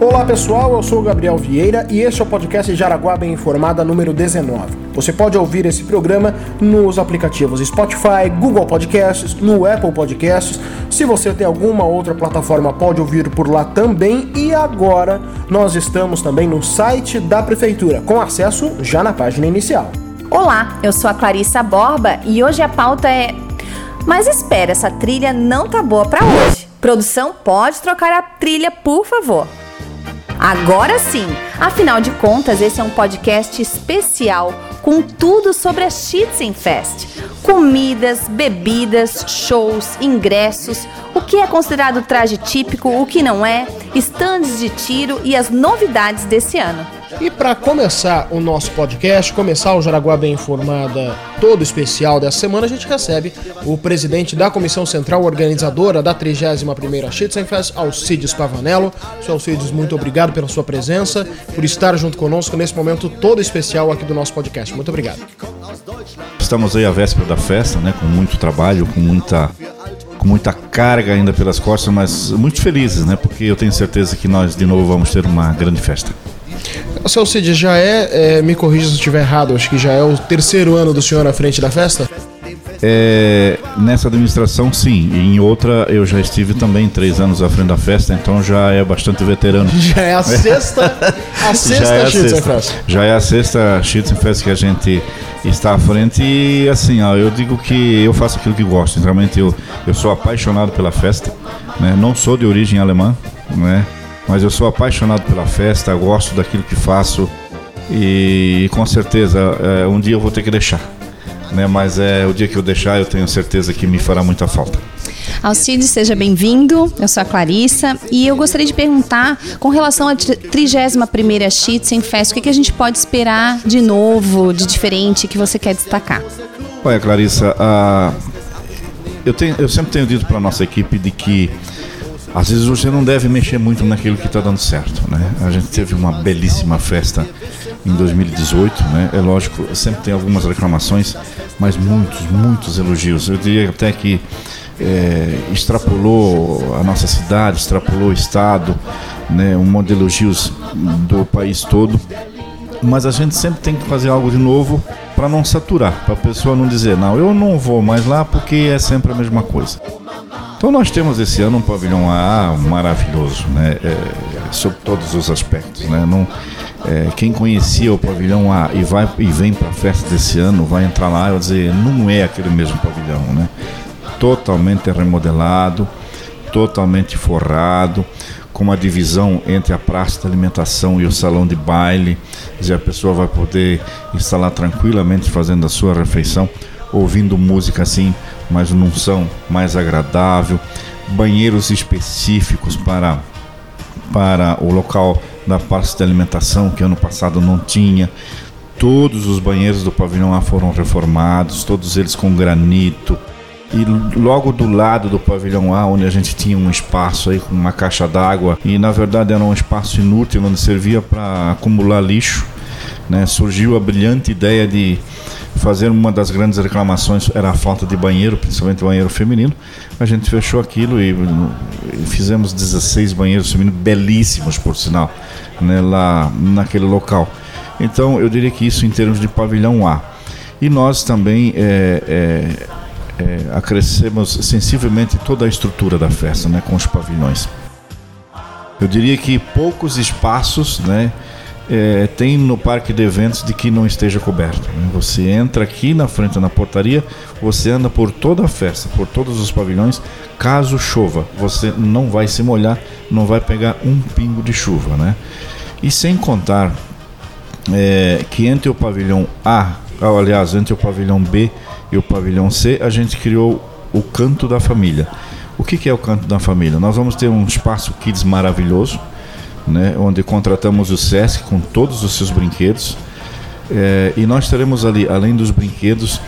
Olá pessoal, eu sou o Gabriel Vieira e este é o podcast Jaraguá Bem Informada número 19. Você pode ouvir esse programa nos aplicativos Spotify, Google Podcasts, no Apple Podcasts. Se você tem alguma outra plataforma, pode ouvir por lá também. E agora nós estamos também no site da Prefeitura, com acesso já na página inicial. Olá, eu sou a Clarissa Borba e hoje a pauta é. Mas espera, essa trilha não tá boa para hoje. Produção, pode trocar a trilha, por favor. Agora sim! Afinal de contas, esse é um podcast especial com tudo sobre a Schützenfest. Comidas, bebidas, shows, ingressos, o que é considerado traje típico, o que não é, estandes de tiro e as novidades desse ano. E para começar o nosso podcast, começar o Jaraguá Bem Informada todo especial dessa semana, a gente recebe o presidente da Comissão Central Organizadora da 31ª Schützenfest, Alcides Pavanello. Seu Alcides, muito obrigado pela sua presença, por estar junto conosco nesse momento todo especial aqui do nosso podcast. Muito obrigado. Estamos aí à véspera da festa, né, com muito trabalho, com muita com muita carga ainda pelas costas, mas muito felizes, né? Porque eu tenho certeza que nós de novo vamos ter uma grande festa. Seu Cid, já é, é, me corrija se eu estiver errado, acho que já é o terceiro ano do senhor à frente da festa? É, nessa administração, sim. Em outra, eu já estive também três anos à frente da festa, então já é bastante veterano. Já é a sexta, a sexta já é a sexta, Já é a sexta Schützenfest que a gente está à frente e assim, ó, eu digo que eu faço aquilo que gosto. Realmente eu, eu sou apaixonado pela festa, né? Não sou de origem alemã, né? Mas eu sou apaixonado pela festa, gosto daquilo que faço e com certeza é, um dia eu vou ter que deixar. Né, mas é o dia que eu deixar, eu tenho certeza que me fará muita falta. Alcides, seja bem-vindo. Eu sou a Clarissa e eu gostaria de perguntar com relação à 31ª Schützenfest, o que, que a gente pode esperar de novo, de diferente, que você quer destacar? Olha, Clarissa, eu, tenho, eu sempre tenho dito para a nossa equipe de que às vezes você não deve mexer muito naquilo que está dando certo, né? A gente teve uma belíssima festa em 2018, né? É lógico, sempre tem algumas reclamações, mas muitos, muitos elogios. Eu diria até que é, extrapolou a nossa cidade, extrapolou o estado, né? Um monte de elogios do país todo. Mas a gente sempre tem que fazer algo de novo para não saturar, para a pessoa não dizer, não, eu não vou mais lá porque é sempre a mesma coisa. Então nós temos esse ano um pavilhão A maravilhoso, né? É, sob todos os aspectos, né? Não, é, quem conhecia o pavilhão A e vai e vem para a festa desse ano vai entrar lá e vai dizer não é aquele mesmo pavilhão, né? Totalmente remodelado, totalmente forrado, com uma divisão entre a praça de alimentação e o salão de baile, dizer, a pessoa vai poder lá tranquilamente fazendo a sua refeição ouvindo música assim, mas num som mais agradável, banheiros específicos para para o local da parte de alimentação que ano passado não tinha. Todos os banheiros do pavilhão A foram reformados, todos eles com granito. E logo do lado do pavilhão A, onde a gente tinha um espaço aí com uma caixa d'água, e na verdade era um espaço inútil onde servia para acumular lixo, né? surgiu a brilhante ideia de fazer uma das grandes reclamações era a falta de banheiro, principalmente banheiro feminino. A gente fechou aquilo e, e fizemos 16 banheiros femininos belíssimos, por sinal, né, lá naquele local. Então, eu diria que isso em termos de pavilhão A. E nós também é, é, é, acrescemos sensivelmente toda a estrutura da festa, né, com os pavilhões. Eu diria que poucos espaços, né, é, tem no parque de eventos de que não esteja coberto. Né? Você entra aqui na frente na portaria, você anda por toda a festa, por todos os pavilhões. Caso chova, você não vai se molhar, não vai pegar um pingo de chuva, né? E sem contar é, que entre o pavilhão A, aliás, entre o pavilhão B e o pavilhão C, a gente criou o canto da família. O que, que é o canto da família? Nós vamos ter um espaço kids maravilhoso né, onde contratamos o SESC com todos os seus brinquedos. É, e nós teremos ali, além dos brinquedos,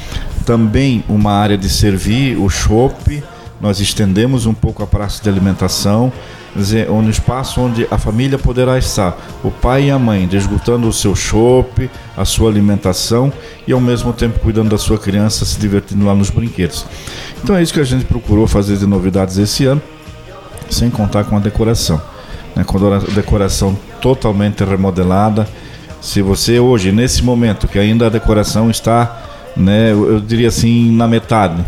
também uma área de servir, o shopping. Nós estendemos um pouco a praça de alimentação, dizer, um espaço onde a família poderá estar, o pai e a mãe, desgutando o seu shopping, a sua alimentação e ao mesmo tempo cuidando da sua criança, se divertindo lá nos brinquedos. Então é isso que a gente procurou fazer de novidades esse ano, sem contar com a decoração. Né, com decoração totalmente remodelada. Se você hoje, nesse momento, que ainda a decoração está, né, eu diria assim, na metade,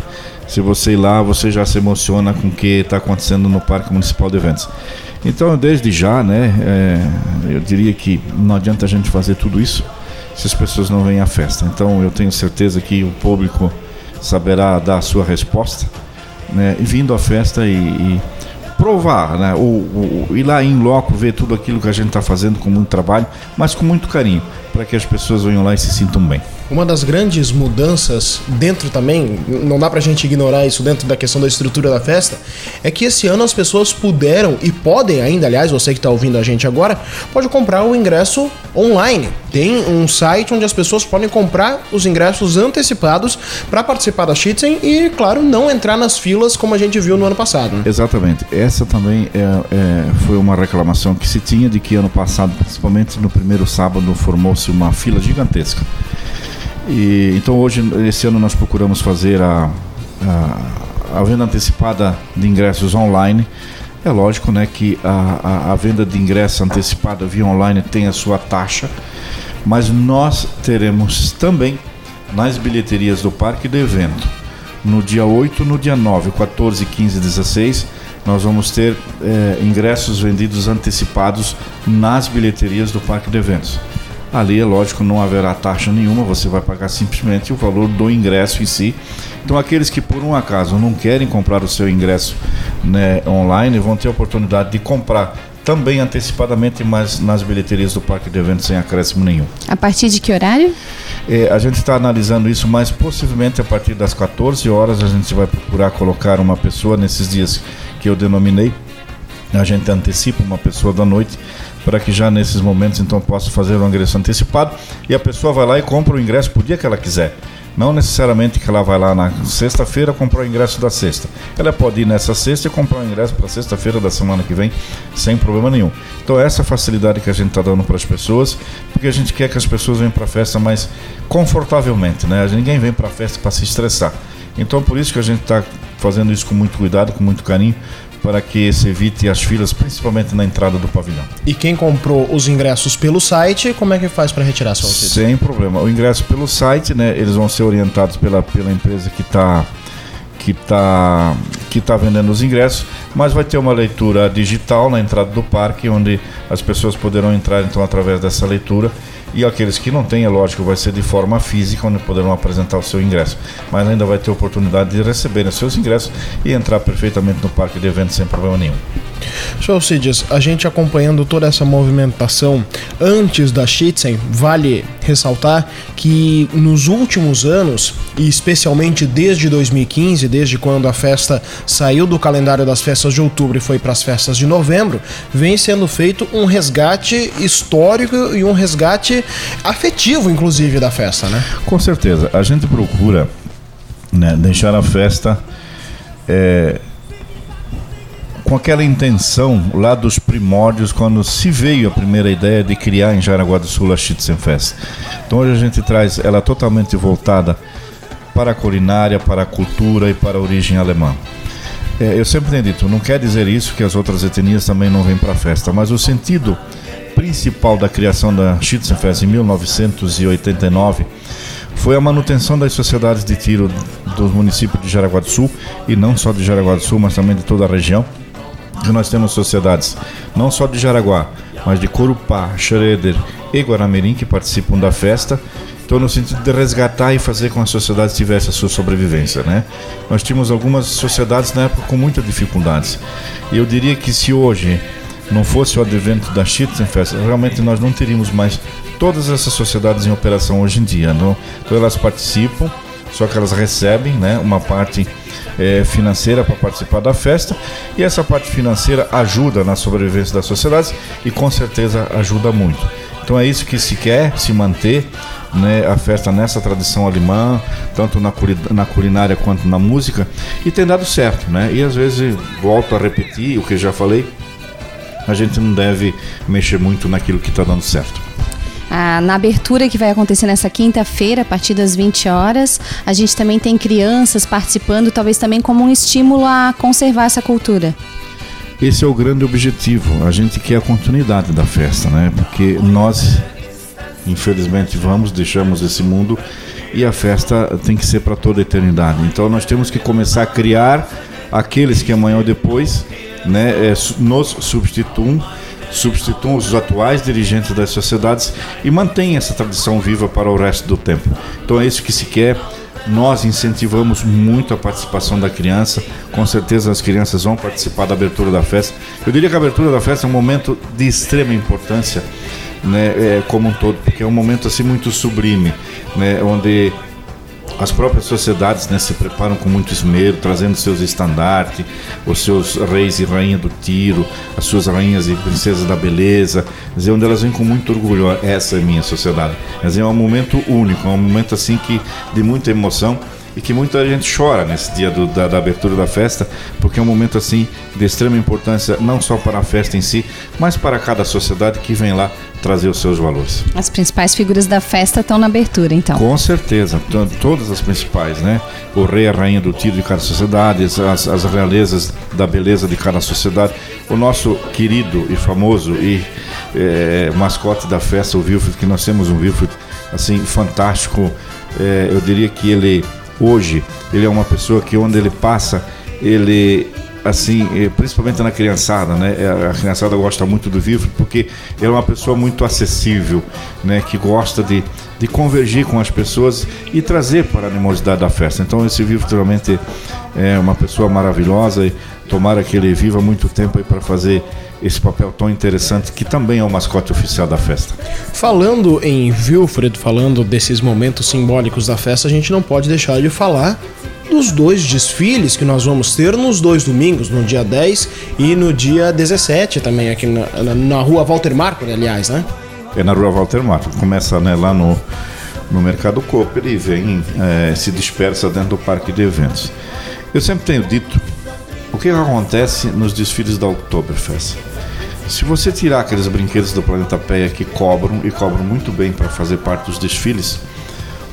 se você ir lá, você já se emociona com o que está acontecendo no Parque Municipal de Eventos. Então, desde já, né, é, eu diria que não adianta a gente fazer tudo isso se as pessoas não vêm à festa. Então, eu tenho certeza que o público saberá dar a sua resposta, né, vindo à festa e, e provar, né? O, ir lá em loco, ver tudo aquilo que a gente está fazendo com muito trabalho, mas com muito carinho, para que as pessoas venham lá e se sintam bem. Uma das grandes mudanças dentro também, não dá pra gente ignorar isso dentro da questão da estrutura da festa, é que esse ano as pessoas puderam e podem ainda, aliás, você que está ouvindo a gente agora, pode comprar o ingresso online. Tem um site onde as pessoas podem comprar os ingressos antecipados para participar da Schützen e, claro, não entrar nas filas como a gente viu no ano passado. Né? Exatamente. Essa também é, é, foi uma reclamação que se tinha de que ano passado, principalmente no primeiro sábado, formou-se uma fila gigantesca. E, então hoje, esse ano nós procuramos fazer a, a, a venda antecipada de ingressos online. É lógico né, que a, a, a venda de ingresso antecipada via online tem a sua taxa, mas nós teremos também nas bilheterias do parque de evento, no dia 8, no dia 9, 14, 15 e 16, nós vamos ter é, ingressos vendidos antecipados nas bilheterias do parque de eventos. Ali, é lógico, não haverá taxa nenhuma, você vai pagar simplesmente o valor do ingresso em si. Então, aqueles que por um acaso não querem comprar o seu ingresso né, online vão ter a oportunidade de comprar também antecipadamente, mas nas bilheterias do parque de eventos sem acréscimo nenhum. A partir de que horário? É, a gente está analisando isso, mas possivelmente a partir das 14 horas a gente vai procurar colocar uma pessoa nesses dias que eu denominei. A gente antecipa uma pessoa da noite para que já nesses momentos então possa fazer o ingresso antecipado e a pessoa vai lá e compra o ingresso por dia que ela quiser. Não necessariamente que ela vai lá na sexta-feira comprar o ingresso da sexta. Ela pode ir nessa sexta e comprar o ingresso para sexta-feira da semana que vem sem problema nenhum. Então essa facilidade que a gente está dando para as pessoas, porque a gente quer que as pessoas venham para a festa mais confortavelmente, né? Ninguém vem para a festa para se estressar. Então por isso que a gente está fazendo isso com muito cuidado, com muito carinho, para que se evite as filas, principalmente na entrada do pavilhão. E quem comprou os ingressos pelo site, como é que faz para retirar sua auxílio? Sem problema. O ingresso pelo site, né, eles vão ser orientados pela, pela empresa que está que está que tá vendendo os ingressos, mas vai ter uma leitura digital na entrada do parque, onde as pessoas poderão entrar então através dessa leitura e aqueles que não têm, é lógico, vai ser de forma física, onde poderão apresentar o seu ingresso. Mas ainda vai ter oportunidade de receber os seus ingressos e entrar perfeitamente no parque de eventos sem problema nenhum. Show Cidias, a gente acompanhando toda essa movimentação antes da Schützen, vale ressaltar que nos últimos anos, e especialmente desde 2015, desde quando a festa saiu do calendário das festas de outubro e foi para as festas de novembro, vem sendo feito um resgate histórico e um resgate afetivo, inclusive, da festa, né? Com certeza. A gente procura né, deixar a festa. É com aquela intenção lá dos primórdios, quando se veio a primeira ideia de criar em Jaraguá do Sul a Schützenfest. Então hoje a gente traz ela totalmente voltada para a culinária, para a cultura e para a origem alemã. É, eu sempre tenho dito, não quer dizer isso que as outras etnias também não vêm para a festa, mas o sentido principal da criação da Schützenfest em 1989 foi a manutenção das sociedades de tiro dos municípios de Jaraguá do Sul e não só de Jaraguá do Sul, mas também de toda a região nós temos sociedades não só de Jaraguá, mas de Corupá, Schroeder e Guaramirim que participam da festa. Então, no sentido de resgatar e fazer com que a sociedade tivesse a sua sobrevivência, né? Nós tínhamos algumas sociedades na época com muitas dificuldades. E eu diria que se hoje não fosse o advento da Schützenfest, realmente nós não teríamos mais todas essas sociedades em operação hoje em dia. Não? Então, elas participam, só que elas recebem, né, uma parte é, financeira para participar da festa e essa parte financeira ajuda na sobrevivência das sociedades e com certeza ajuda muito. Então é isso que se quer, se manter né, a festa nessa tradição alemã, tanto na, na culinária quanto na música, e tem dado certo, né? E às vezes volto a repetir o que já falei, a gente não deve mexer muito naquilo que está dando certo. Ah, na abertura que vai acontecer nessa quinta-feira, a partir das 20 horas, a gente também tem crianças participando, talvez também como um estímulo a conservar essa cultura. esse é o grande objetivo. A gente quer a continuidade da festa, né? Porque nós, infelizmente, vamos, deixamos esse mundo e a festa tem que ser para toda a eternidade. Então nós temos que começar a criar aqueles que amanhã ou depois né, é, nos substituam substituam os atuais dirigentes das sociedades e mantêm essa tradição viva para o resto do tempo. Então é isso que se quer. Nós incentivamos muito a participação da criança. Com certeza as crianças vão participar da abertura da festa. Eu diria que a abertura da festa é um momento de extrema importância, né, é, como um todo, porque é um momento assim muito sublime, né, onde as próprias sociedades né, se preparam com muito esmero, trazendo seus estandartes, os seus reis e rainha do tiro, as suas rainhas e princesas da beleza, dizer, onde elas vêm com muito orgulho. Essa é minha sociedade. Dizer, é um momento único, é um momento assim que de muita emoção e que muita gente chora nesse dia do, da, da, abertura da festa, porque é um momento assim de extrema importância não só para a festa em si, mas para cada sociedade que vem lá trazer os seus valores. As principais figuras da festa estão na abertura, então. Com certeza, todas as principais, né? O rei, a rainha do tiro de cada sociedade, as, as realezas da beleza de cada sociedade, o nosso querido e famoso e é, mascote da festa, o Wilfred, que nós temos um Wilfred assim fantástico. É, eu diria que ele hoje ele é uma pessoa que onde ele passa ele assim, principalmente na criançada, né? É, a criançada gosta muito do Vivo porque ele é uma pessoa muito acessível, né? Que gosta de, de convergir com as pessoas e trazer para a animosidade da festa. Então esse Vivo realmente é uma pessoa maravilhosa e tomara que ele viva muito tempo aí para fazer esse papel tão interessante que também é o mascote oficial da festa. Falando em Wilfred, falando desses momentos simbólicos da festa, a gente não pode deixar de falar dos dois desfiles que nós vamos ter nos dois domingos, no dia 10 e no dia 17 também, aqui na, na, na rua Walter Marco, aliás, né? É na rua Walter Marco. Começa né, lá no, no Mercado Cooper e vem, é, se dispersa dentro do parque de eventos. Eu sempre tenho dito o que acontece nos desfiles da Oktoberfest. Se você tirar aqueles brinquedos do Planeta Peia que cobram e cobram muito bem para fazer parte dos desfiles,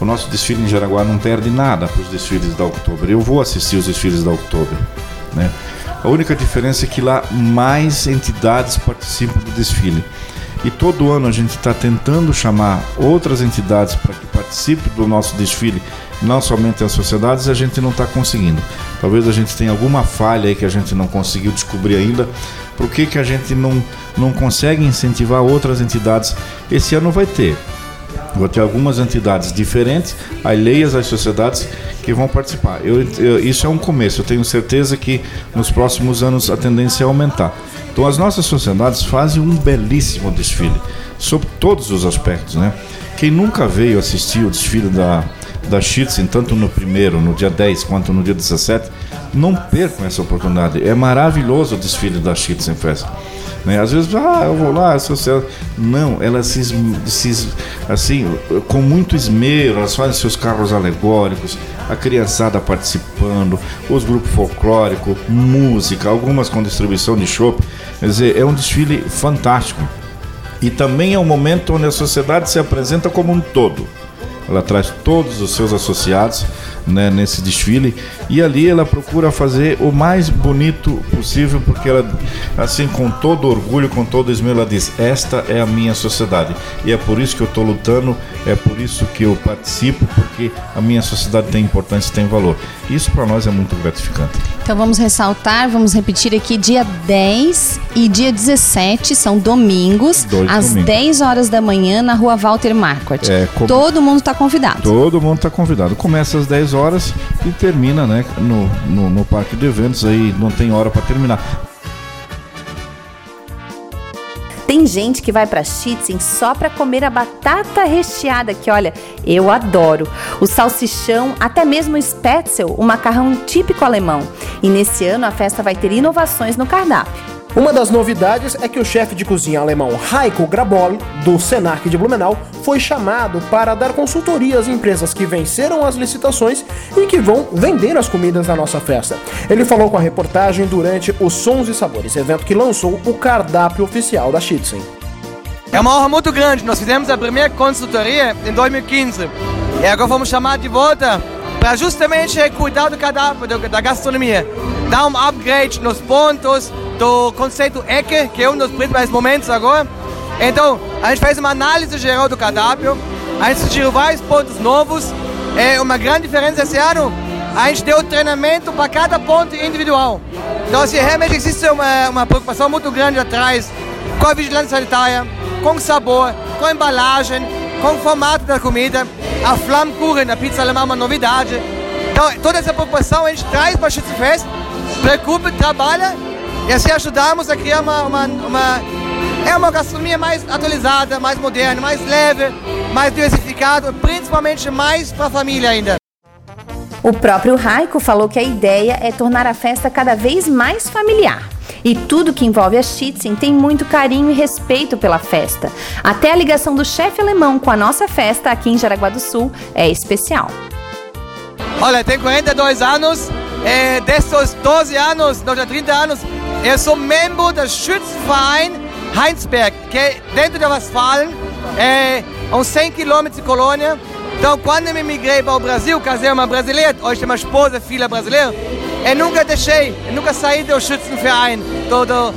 o nosso desfile em Jaraguá não perde nada para os desfiles da Oktober. Eu vou assistir os desfiles da Oktober. Né? A única diferença é que lá mais entidades participam do desfile. E todo ano a gente está tentando chamar outras entidades para que participem do nosso desfile, não somente as sociedades, a gente não está conseguindo. Talvez a gente tenha alguma falha aí que a gente não conseguiu descobrir ainda. Por que, que a gente não, não consegue incentivar outras entidades? Esse ano vai ter. Vou ter algumas entidades diferentes, alheias às sociedades que vão participar. Eu, eu, isso é um começo, eu tenho certeza que nos próximos anos a tendência é aumentar. Então as nossas sociedades fazem um belíssimo desfile, sob todos os aspectos. Né? Quem nunca veio assistir o desfile da, da Schitzen, tanto no primeiro, no dia 10, quanto no dia 17, não percam essa oportunidade. É maravilhoso o desfile da Schitzen Fest. Né? Às vezes, ah, eu vou lá, social. Não, elas se, se, assim, com muito esmero, elas fazem seus carros alegóricos, a criançada participando, os grupos folclóricos, música, algumas com distribuição de chopp. Quer dizer, é um desfile fantástico. E também é um momento onde a sociedade se apresenta como um todo. Ela traz todos os seus associados né, nesse desfile. E ali ela procura fazer o mais bonito possível porque ela assim com todo orgulho com todo esmero ela diz esta é a minha sociedade. E é por isso que eu estou lutando é por isso que eu participo porque a minha sociedade tem importância tem valor. Isso para nós é muito gratificante. Então vamos ressaltar vamos repetir aqui dia 10 e dia 17 são domingos Dois às domingos. 10 horas da manhã na rua Walter Marquardt. É, como... todo mundo está convidado. Todo mundo está convidado. Começa às 10 horas e termina né, no, no, no parque de eventos, aí não tem hora para terminar. Tem gente que vai para Schitzen só para comer a batata recheada, que olha, eu adoro. O salsichão, até mesmo o spätzle, o macarrão típico alemão. E nesse ano a festa vai ter inovações no cardápio. Uma das novidades é que o chefe de cozinha alemão Heiko Grabol, do Senac de Blumenau, foi chamado para dar consultoria às empresas que venceram as licitações e que vão vender as comidas na nossa festa. Ele falou com a reportagem durante o Sons e Sabores, evento que lançou o cardápio oficial da Schitzen. É uma honra muito grande. Nós fizemos a primeira consultoria em 2015 e agora fomos chamados de volta para justamente cuidar do cardápio da gastronomia, dar um upgrade nos pontos do conceito ECE, que é um dos principais momentos agora. Então, a gente fez uma análise geral do cardápio, a gente sugeriu vários pontos novos. É uma grande diferença esse ano, a gente deu treinamento para cada ponto individual. Então, assim, realmente existe uma, uma preocupação muito grande atrás com a vigilância sanitária, com sabor, com embalagem, com o formato da comida. A Flammkuchen, a pizza alemã, é uma novidade. Então, toda essa preocupação a gente traz para a Schützenfest, preocupa, trabalha e assim ajudamos a criar uma, uma, uma, é uma gastronomia mais atualizada, mais moderna, mais leve, mais diversificada, principalmente mais para a família ainda. O próprio Raico falou que a ideia é tornar a festa cada vez mais familiar. E tudo que envolve a Schitzen tem muito carinho e respeito pela festa. Até a ligação do chefe alemão com a nossa festa aqui em Jaraguá do Sul é especial. Olha, tenho 42 anos, é, desses 12 anos, não, 30 anos, eu sou membro do Schützenverein Heinsberg, que é dentro da Westfalen, é uns 100 quilômetros de colônia. Então, quando eu me migrei para o Brasil, casei uma brasileira, hoje tem uma esposa, filha brasileira, eu nunca deixei, eu nunca saí do Schützenverein, do, do,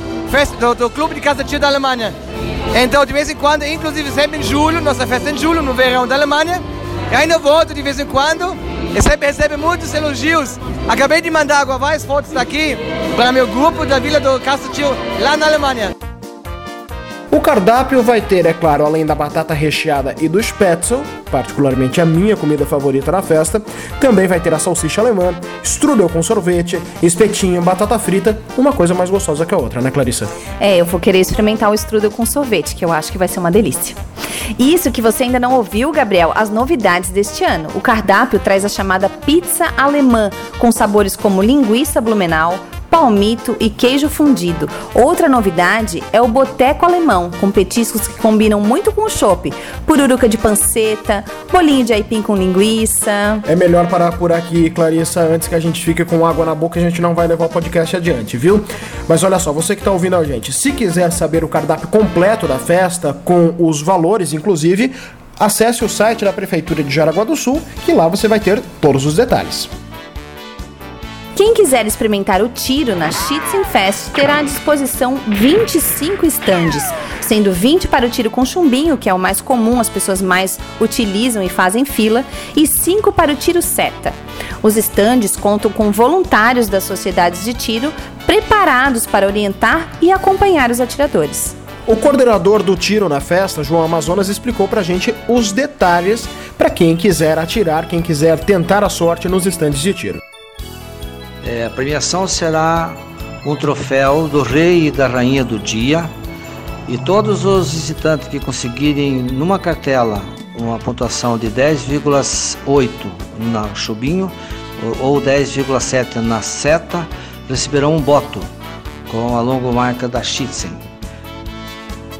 do, do Clube de Casa Tio da Alemanha. Então, de vez em quando, inclusive sempre em julho, nossa festa é em julho, no verão da Alemanha, eu ainda volto de vez em quando, eu sempre recebo muitos elogios. Acabei de mandar agora várias fotos daqui para meu grupo da Vila do Casa Tio, lá na Alemanha. O cardápio vai ter, é claro, além da batata recheada e do spätzle, particularmente a minha comida favorita na festa, também vai ter a salsicha alemã, strudel com sorvete, espetinho, batata frita, uma coisa mais gostosa que a outra, né, Clarissa? É, eu vou querer experimentar o strudel com sorvete, que eu acho que vai ser uma delícia. Isso que você ainda não ouviu, Gabriel, as novidades deste ano. O cardápio traz a chamada pizza alemã, com sabores como linguiça blumenau, palmito e queijo fundido. Outra novidade é o boteco alemão, com petiscos que combinam muito com o chopp. Pururuca de panceta, bolinho de aipim com linguiça. É melhor parar por aqui, Clarissa, antes que a gente fique com água na boca, a gente não vai levar o podcast adiante, viu? Mas olha só, você que está ouvindo a gente, se quiser saber o cardápio completo da festa, com os valores, inclusive, acesse o site da Prefeitura de Jaraguá do Sul, que lá você vai ter todos os detalhes. Quem quiser experimentar o tiro na Schützenfest terá à disposição 25 estandes, sendo 20 para o tiro com chumbinho, que é o mais comum, as pessoas mais utilizam e fazem fila, e 5 para o tiro seta. Os estandes contam com voluntários das sociedades de tiro preparados para orientar e acompanhar os atiradores. O coordenador do tiro na festa, João Amazonas, explicou pra gente os detalhes para quem quiser atirar, quem quiser tentar a sorte nos estandes de tiro. É, a premiação será um troféu do rei e da rainha do dia e todos os visitantes que conseguirem numa cartela uma pontuação de 10,8 na chubinho ou 10,7 na seta receberão um boto com a logomarca da Schitzen.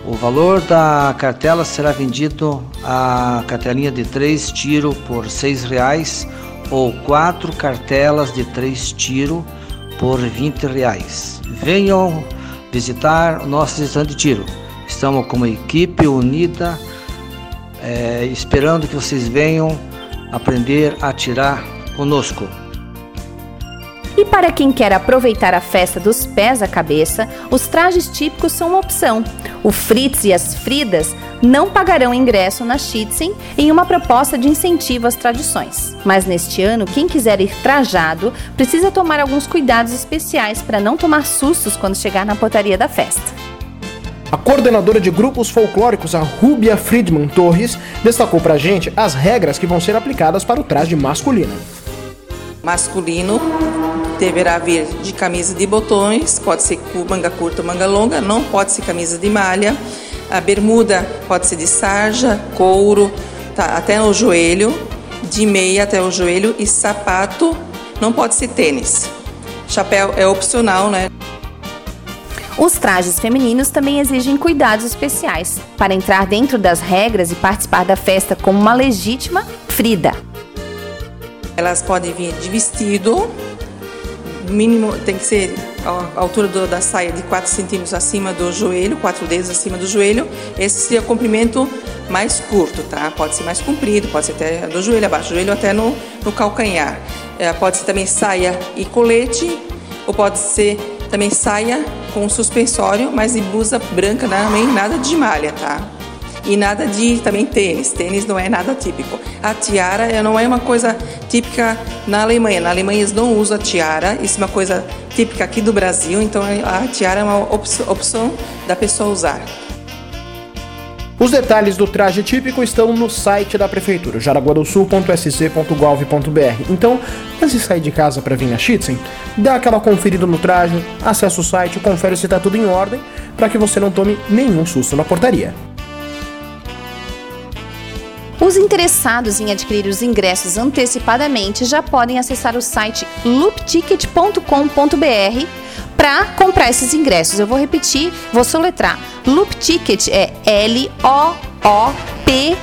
O valor da cartela será vendido a cartelinha de 3 tiro por R$ 6,00 ou quatro cartelas de três tiros por 20 reais. Venham visitar o nosso stand de tiro. Estamos como equipe unida, é, esperando que vocês venham aprender a atirar conosco. E para quem quer aproveitar a festa dos pés à cabeça, os trajes típicos são uma opção. O Fritz e as Fridas não pagarão ingresso na Schitzen em uma proposta de incentivo às tradições. Mas neste ano, quem quiser ir trajado precisa tomar alguns cuidados especiais para não tomar sustos quando chegar na portaria da festa. A coordenadora de grupos folclóricos, a Rúbia Friedman Torres, destacou pra gente as regras que vão ser aplicadas para o traje masculino. Masculino deverá vir de camisa de botões, pode ser manga curta ou manga longa, não pode ser camisa de malha. A bermuda pode ser de sarja, couro, tá, até o joelho, de meia até o joelho e sapato não pode ser tênis. Chapéu é opcional, né? Os trajes femininos também exigem cuidados especiais para entrar dentro das regras e participar da festa como uma legítima Frida. Elas podem vir de vestido, mínimo tem que ser a altura do, da saia de 4 centímetros acima do joelho, 4 dedos acima do joelho. Esse seria o comprimento mais curto, tá? Pode ser mais comprido, pode ser até do joelho, abaixo do joelho, até no, no calcanhar. É, pode ser também saia e colete, ou pode ser Também saia com suspensório, mas de blusa branca, também nada de malha, tá? E nada de também tênis. Tênis não é nada típico. A tiara não é uma coisa típica na Alemanha. Na Alemanha eles não usam a tiara. Isso é uma coisa típica aqui do Brasil. Então a tiara é uma opção da pessoa usar. Os detalhes do traje típico estão no site da prefeitura, jaraguadosul.sc.gov.br. Então, antes de sair de casa para vir na Schitzen, dá aquela conferida no traje, acessa o site, confere se está tudo em ordem, para que você não tome nenhum susto na portaria. Os interessados em adquirir os ingressos antecipadamente já podem acessar o site loopticket.com.br para comprar esses ingressos. Eu vou repetir, vou soletrar. Loop Ticket é L-O-O-P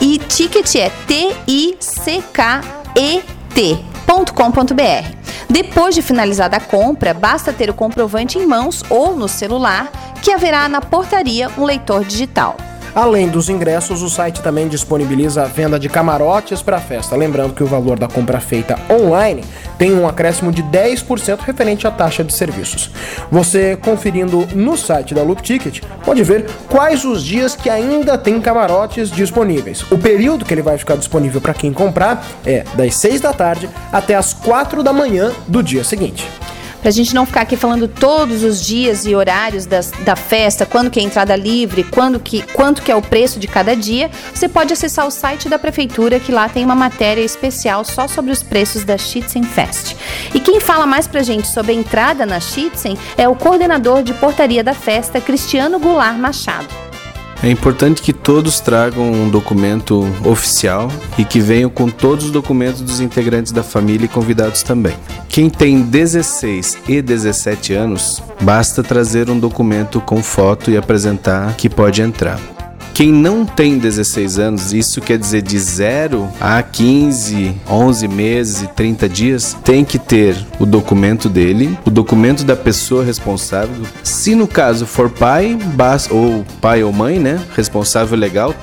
e Ticket é T-I-C-K-E-T.com.br. Depois de finalizada a compra, basta ter o comprovante em mãos ou no celular, que haverá na portaria um leitor digital. Além dos ingressos, o site também disponibiliza a venda de camarotes para a festa. Lembrando que o valor da compra feita online tem um acréscimo de 10% referente à taxa de serviços. Você conferindo no site da Loop Ticket pode ver quais os dias que ainda tem camarotes disponíveis. O período que ele vai ficar disponível para quem comprar é das 6 da tarde até as 4 da manhã do dia seguinte. Pra gente não ficar aqui falando todos os dias e horários das, da festa, quando que é entrada livre, quando que, quanto que é o preço de cada dia, você pode acessar o site da prefeitura que lá tem uma matéria especial só sobre os preços da Schitzen Fest. E quem fala mais pra gente sobre a entrada na Schitzen é o coordenador de portaria da festa, Cristiano Goulart Machado. É importante que todos tragam um documento oficial e que venham com todos os documentos dos integrantes da família e convidados também. Quem tem 16 e 17 anos, basta trazer um documento com foto e apresentar que pode entrar. Quem não tem 16 anos, isso quer dizer de 0 a 15, 11 meses e 30 dias, tem que ter o documento dele, o documento da pessoa responsável. Se no caso for pai, ou pai ou mãe, né, responsável legal,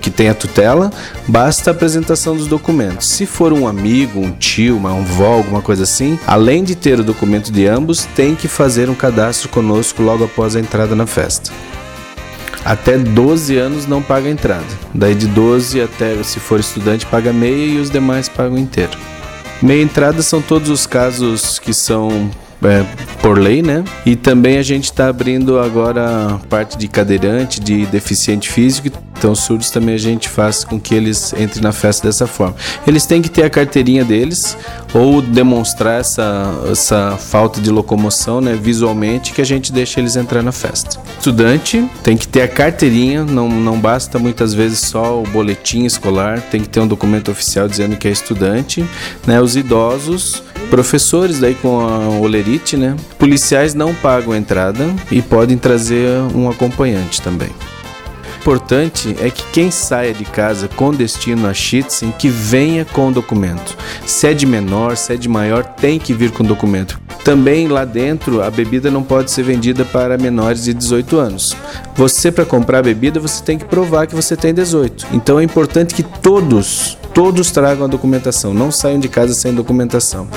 que tem a tutela, basta a apresentação dos documentos. Se for um amigo, um tio, uma avó, alguma coisa assim, além de ter o documento de ambos, tem que fazer um cadastro conosco logo após a entrada na festa. Até 12 anos não paga entrada. Daí de 12 até, se for estudante, paga meia e os demais pagam inteiro. Meia entrada são todos os casos que são é, por lei, né? E também a gente está abrindo agora a parte de cadeirante, de deficiente físico. Então, surdos também a gente faz com que eles entrem na festa dessa forma. Eles têm que ter a carteirinha deles ou demonstrar essa, essa falta de locomoção né, visualmente que a gente deixa eles entrar na festa. Estudante tem que ter a carteirinha, não, não basta muitas vezes só o boletim escolar, tem que ter um documento oficial dizendo que é estudante. Né? Os idosos professores daí com a olerite, né? Policiais não pagam entrada e podem trazer um acompanhante também. O importante é que quem saia de casa com destino a Schitzen que venha com documento. Se é de menor, se é de maior, tem que vir com documento. Também lá dentro a bebida não pode ser vendida para menores de 18 anos. Você para comprar bebida você tem que provar que você tem 18. Então é importante que todos, todos tragam a documentação, não saiam de casa sem documentação.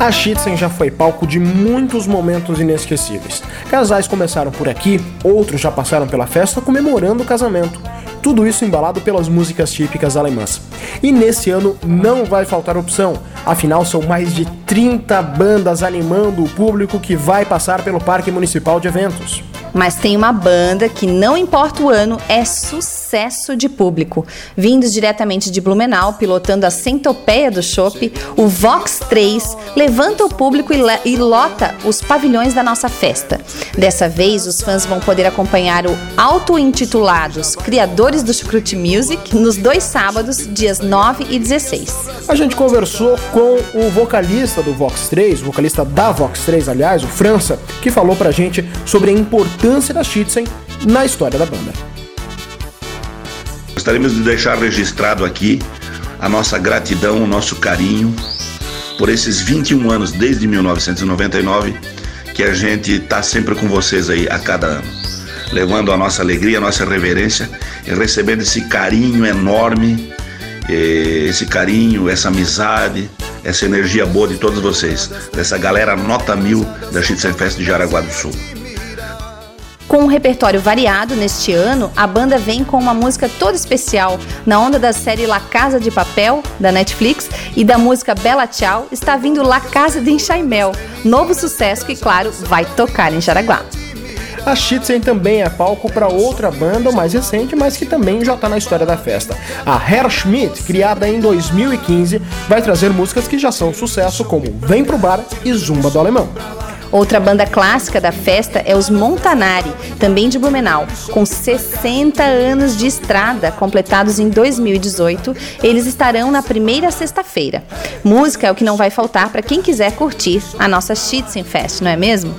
A Schitzen já foi palco de muitos momentos inesquecíveis. Casais começaram por aqui, outros já passaram pela festa comemorando o casamento. Tudo isso embalado pelas músicas típicas alemãs. E nesse ano não vai faltar opção, afinal são mais de 30 bandas animando o público que vai passar pelo Parque Municipal de Eventos. Mas tem uma banda que, não importa o ano, é sucesso de público. Vindos diretamente de Blumenau, pilotando a centopeia do Chopp, o Vox 3 levanta o público e, e lota os pavilhões da nossa festa. Dessa vez, os fãs vão poder acompanhar o auto-intitulados Criadores do Chucrute Music nos dois sábados, dias 9 e 16. A gente conversou com o vocalista do Vox 3, o vocalista da Vox 3, aliás, o França, que falou pra gente sobre a importância importância da Schitzen na história da banda. Gostaríamos de deixar registrado aqui a nossa gratidão, o nosso carinho por esses 21 anos, desde 1999, que a gente está sempre com vocês aí a cada ano, levando a nossa alegria, a nossa reverência e recebendo esse carinho enorme, eh, esse carinho, essa amizade, essa energia boa de todos vocês, dessa galera nota mil da Schützenfest de Jaraguá do Sul. Com um repertório variado neste ano, a banda vem com uma música toda especial. Na onda da série La Casa de Papel, da Netflix, e da música Bela Tchau, está vindo La Casa de Enxaimel, novo sucesso que, claro, vai tocar em Jaraguá. A Schitzen também é palco para outra banda mais recente, mas que também já está na história da festa. A Herr Schmidt, criada em 2015, vai trazer músicas que já são sucesso, como Vem Pro Bar e Zumba do Alemão. Outra banda clássica da festa é os Montanari, também de Blumenau. Com 60 anos de estrada, completados em 2018, eles estarão na primeira sexta-feira. Música é o que não vai faltar para quem quiser curtir a nossa Schützenfest, não é mesmo?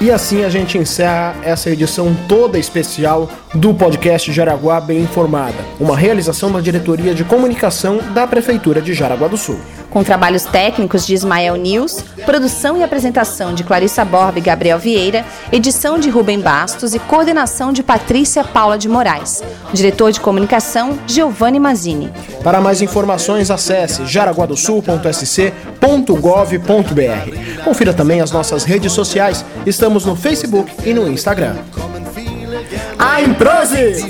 E assim a gente encerra essa edição toda especial do podcast Jaraguá Bem Informada, uma realização da Diretoria de Comunicação da Prefeitura de Jaraguá do Sul com trabalhos técnicos de Ismael News, produção e apresentação de Clarissa Borba e Gabriel Vieira, edição de Rubem Bastos e coordenação de Patrícia Paula de Moraes. Diretor de comunicação, Giovanni Mazini. Para mais informações, acesse jaraguadosul.sc.gov.br. Confira também as nossas redes sociais. Estamos no Facebook e no Instagram. Ein Prosit!